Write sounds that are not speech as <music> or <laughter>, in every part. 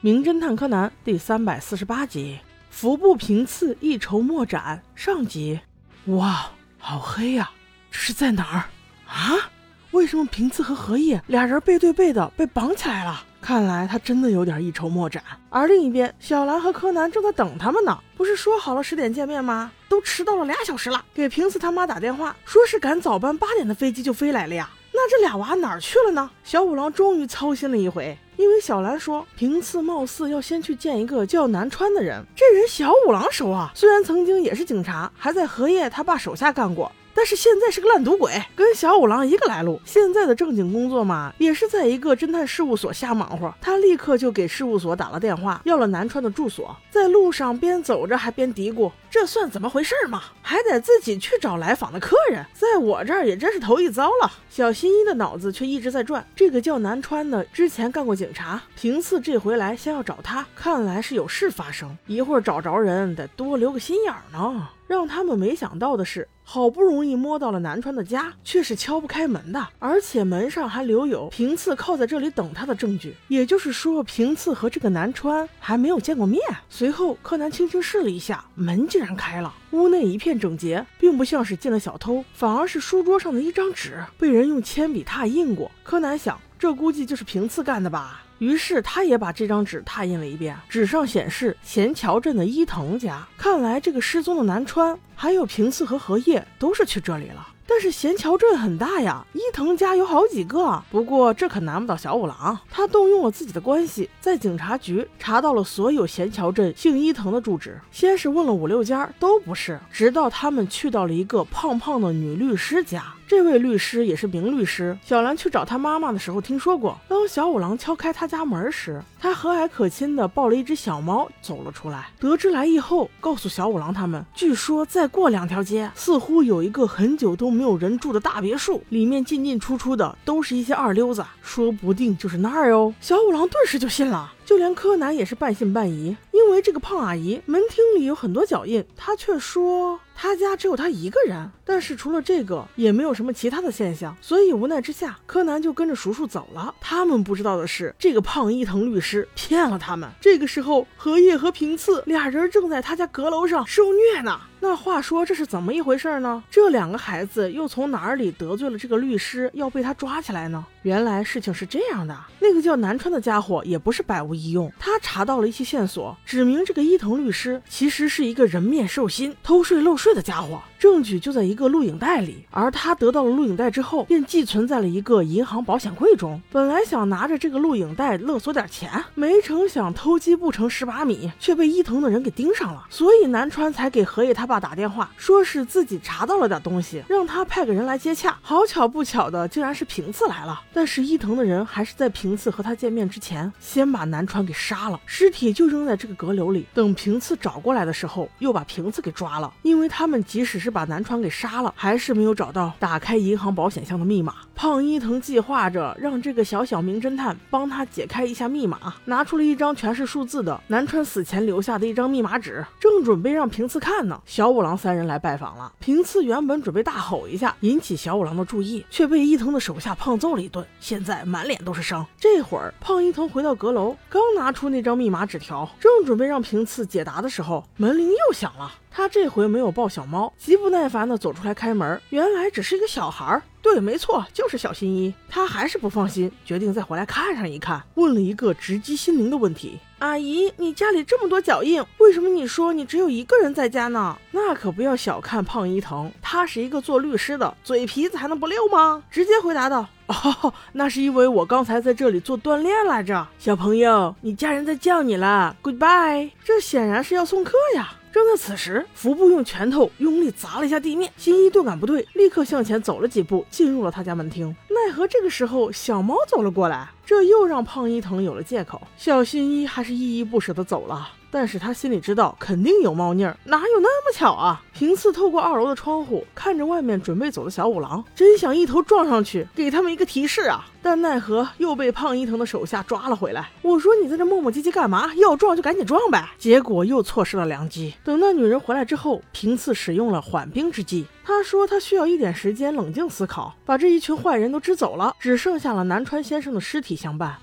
名侦探柯南第三百四十八集：服部平次一筹莫展。上集。哇，好黑呀！这是在哪儿啊？为什么平次和荷叶俩人背对背的被绑起来了？看来他真的有点一筹莫展。而另一边，小兰和柯南正在等他们呢。不是说好了十点见面吗？都迟到了俩小时了。给平次他妈打电话，说是赶早班八点的飞机就飞来了呀。那这俩娃哪儿去了呢？小五郎终于操心了一回。因为小兰说，平次貌似要先去见一个叫南川的人，这人小五郎熟啊，虽然曾经也是警察，还在荷叶他爸手下干过，但是现在是个烂赌鬼，跟小五郎一个来路。现在的正经工作嘛，也是在一个侦探事务所瞎忙活。他立刻就给事务所打了电话，要了南川的住所。在路上边走着还边嘀咕。这算怎么回事嘛？还得自己去找来访的客人，在我这儿也真是头一遭了。小新一的脑子却一直在转，这个叫南川的之前干过警察，平次这回来先要找他，看来是有事发生。一会儿找着人得多留个心眼儿呢。让他们没想到的是，好不容易摸到了南川的家，却是敲不开门的，而且门上还留有平次靠在这里等他的证据。也就是说，平次和这个南川还没有见过面。随后，柯南轻轻试了一下门，竟然开了。屋内一片整洁，并不像是进了小偷，反而是书桌上的一张纸被人用铅笔拓印过。柯南想，这估计就是平次干的吧。于是他也把这张纸拓印了一遍，纸上显示贤桥镇的伊藤家。看来这个失踪的南川，还有平次和荷叶都是去这里了。但是贤桥镇很大呀，伊藤家有好几个。不过这可难不倒小五郎，他动用了自己的关系，在警察局查到了所有贤桥镇姓伊藤的住址。先是问了五六家，都不是。直到他们去到了一个胖胖的女律师家。这位律师也是名律师。小兰去找他妈妈的时候听说过。当小五郎敲开他家门时，他和蔼可亲的抱了一只小猫走了出来。得知来意后，告诉小五郎他们，据说再过两条街，似乎有一个很久都没有人住的大别墅，里面进进出出的都是一些二流子，说不定就是那儿哦。小五郎顿时就信了。就连柯南也是半信半疑，因为这个胖阿姨门厅里有很多脚印，他却说他家只有他一个人，但是除了这个也没有什么其他的现象，所以无奈之下，柯南就跟着叔叔走了。他们不知道的是，这个胖伊藤律师骗了他们。这个时候，荷叶和平次俩人正在他家阁楼上受虐呢。那话说这是怎么一回事呢？这两个孩子又从哪里得罪了这个律师，要被他抓起来呢？原来事情是这样的，那个叫南川的家伙也不是百无一用，他查到了一些线索，指明这个伊藤律师其实是一个人面兽心、偷税漏税的家伙。证据就在一个录影带里，而他得到了录影带之后，便寄存在了一个银行保险柜中。本来想拿着这个录影带勒索点钱，没成想偷鸡不成蚀把米，却被伊藤的人给盯上了。所以南川才给荷叶他爸打电话，说是自己查到了点东西，让他派个人来接洽。好巧不巧的，竟然是平次来了。但是伊藤的人还是在平次和他见面之前，先把南川给杀了，尸体就扔在这个阁楼里。等平次找过来的时候，又把平次给抓了，因为他们即使是。把南川给杀了，还是没有找到打开银行保险箱的密码。胖伊藤计划着让这个小小名侦探帮他解开一下密码，拿出了一张全是数字的南川死前留下的一张密码纸，正准备让平次看呢。小五郎三人来拜访了。平次原本准备大吼一下引起小五郎的注意，却被伊藤的手下胖揍了一顿，现在满脸都是伤。这会儿胖伊藤回到阁楼，刚拿出那张密码纸条，正准备让平次解答的时候，门铃又响了。他这回没有抱小猫，极不耐烦地走出来开门。原来只是一个小孩儿，对，没错，就是小新一。他还是不放心，决定再回来看上一看，问了一个直击心灵的问题：“阿姨，你家里这么多脚印，为什么你说你只有一个人在家呢？”那可不要小看胖伊藤，他是一个做律师的，嘴皮子还能不溜吗？直接回答道：“ <laughs> 哦，那是因为我刚才在这里做锻炼来着。”小朋友，你家人在叫你了，Goodbye。这显然是要送客呀。正在此时，福布用拳头用力砸了一下地面，新一顿感不对，立刻向前走了几步，进入了他家门厅。奈何这个时候，小猫走了过来，这又让胖伊藤有了借口。小新一还是依依不舍地走了。但是他心里知道，肯定有猫腻儿，哪有那么巧啊？平次透过二楼的窗户看着外面准备走的小五郎，真想一头撞上去，给他们一个提示啊！但奈何又被胖伊藤的手下抓了回来。我说你在这磨磨唧唧干嘛？要撞就赶紧撞呗！结果又错失了良机。等那女人回来之后，平次使用了缓兵之计。他说他需要一点时间冷静思考，把这一群坏人都支走了，只剩下了南川先生的尸体相伴。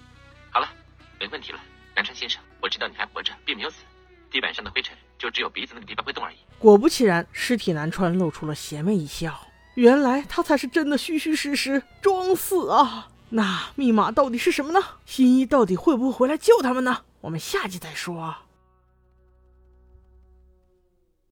好了，没问题了，南川先生。我知道你还活着，并没有死。地板上的灰尘就只有鼻子那个地方会动而已。果不其然，尸体南川露出了邪魅一笑。原来他才是真的虚虚实实装死啊！那密码到底是什么呢？新一到底会不会回来救他们呢？我们下集再说。